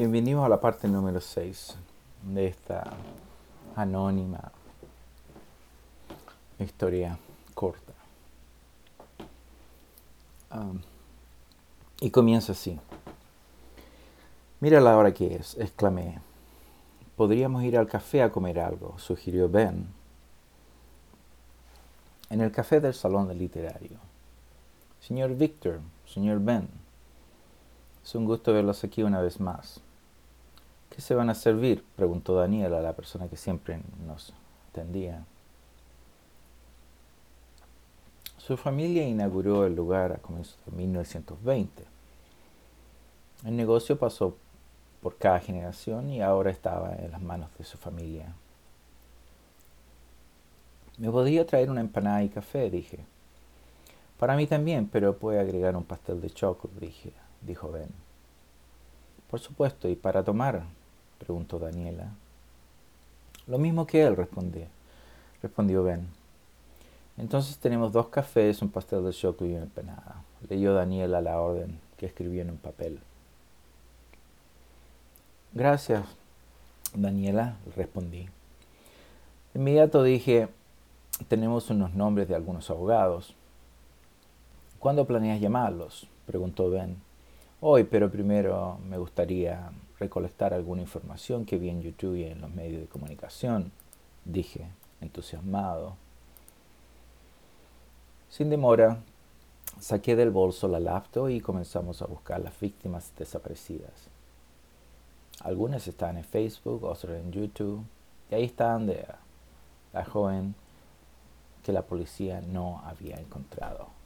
Bienvenidos a la parte número 6 de esta anónima historia corta. Y comienza así. Mira la hora que es, exclamé. Podríamos ir al café a comer algo, sugirió Ben. En el café del salón del literario. Señor Victor, señor Ben, es un gusto verlos aquí una vez más. ¿Qué se van a servir? preguntó Daniel a la persona que siempre nos atendía. Su familia inauguró el lugar a comienzos de 1920. El negocio pasó por cada generación y ahora estaba en las manos de su familia. Me podría traer una empanada y café, dije. Para mí también, pero puede agregar un pastel de chocolate, dije, dijo Ben. Por supuesto, ¿y para tomar? Preguntó Daniela. Lo mismo que él, respondió Ben. Entonces tenemos dos cafés, un pastel de chocolate y una empanada. Leyó Daniela la orden que escribió en un papel. Gracias, Daniela, respondí. De inmediato dije, tenemos unos nombres de algunos abogados. ¿Cuándo planeas llamarlos? preguntó Ben. Hoy, pero primero me gustaría recolectar alguna información que vi en YouTube y en los medios de comunicación, dije, entusiasmado. Sin demora, saqué del bolso la laptop y comenzamos a buscar las víctimas desaparecidas. Algunas están en Facebook, otras en YouTube, y ahí están de la joven que la policía no había encontrado.